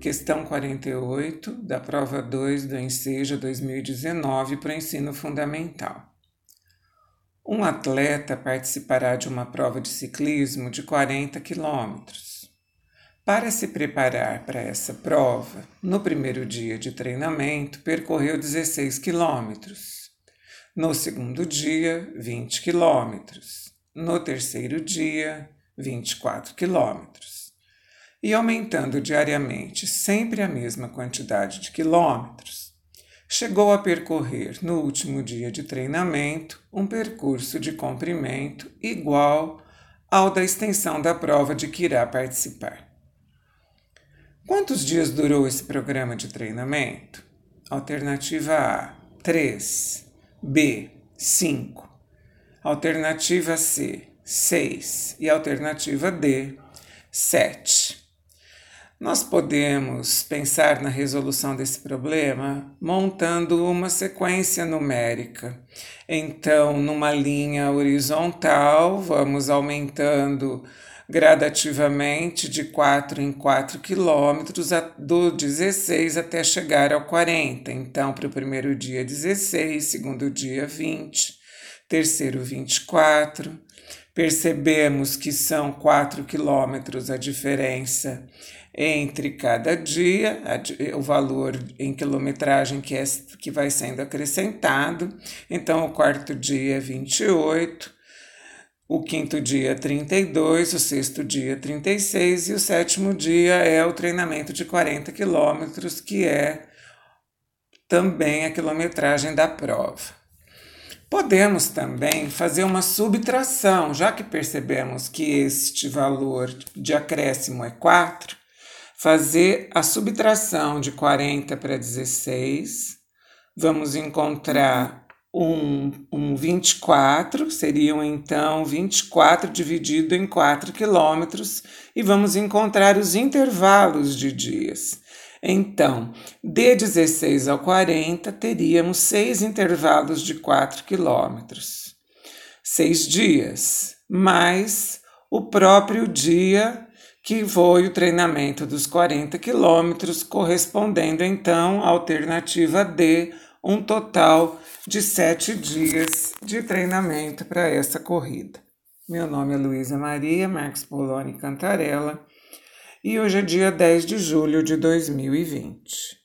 questão 48 da prova 2 do Enseja 2019 para o ensino fundamental. Um atleta participará de uma prova de ciclismo de 40 quilômetros. Para se preparar para essa prova, no primeiro dia de treinamento, percorreu 16 quilômetros. No segundo dia, 20 quilômetros. No terceiro dia, 24 quilômetros. E aumentando diariamente sempre a mesma quantidade de quilômetros, chegou a percorrer no último dia de treinamento um percurso de comprimento igual ao da extensão da prova de que irá participar. Quantos dias durou esse programa de treinamento? Alternativa A: 3. B: 5. Alternativa C: 6. E alternativa D: 7. Nós podemos pensar na resolução desse problema montando uma sequência numérica. Então, numa linha horizontal, vamos aumentando gradativamente de 4 em 4 quilômetros, do 16 até chegar ao 40. Então, para o primeiro dia, 16, segundo dia, 20, terceiro, 24. Percebemos que são 4 quilômetros a diferença entre cada dia, o valor em quilometragem que, é, que vai sendo acrescentado. Então, o quarto dia é 28, o quinto dia é 32, o sexto dia é 36 e o sétimo dia é o treinamento de 40 quilômetros, que é também a quilometragem da prova. Podemos também fazer uma subtração, já que percebemos que este valor de acréscimo é 4, fazer a subtração de 40 para 16, vamos encontrar um, um 24, seriam então 24 dividido em 4 quilômetros, e vamos encontrar os intervalos de dias. Então, de 16 ao 40, teríamos seis intervalos de 4 quilômetros. Seis dias, mais o próprio dia que foi o treinamento dos 40 quilômetros, correspondendo então à alternativa D, um total de sete dias de treinamento para essa corrida. Meu nome é Luísa Maria Marques Poloni Cantarella e hoje é dia 10 de julho de 2020.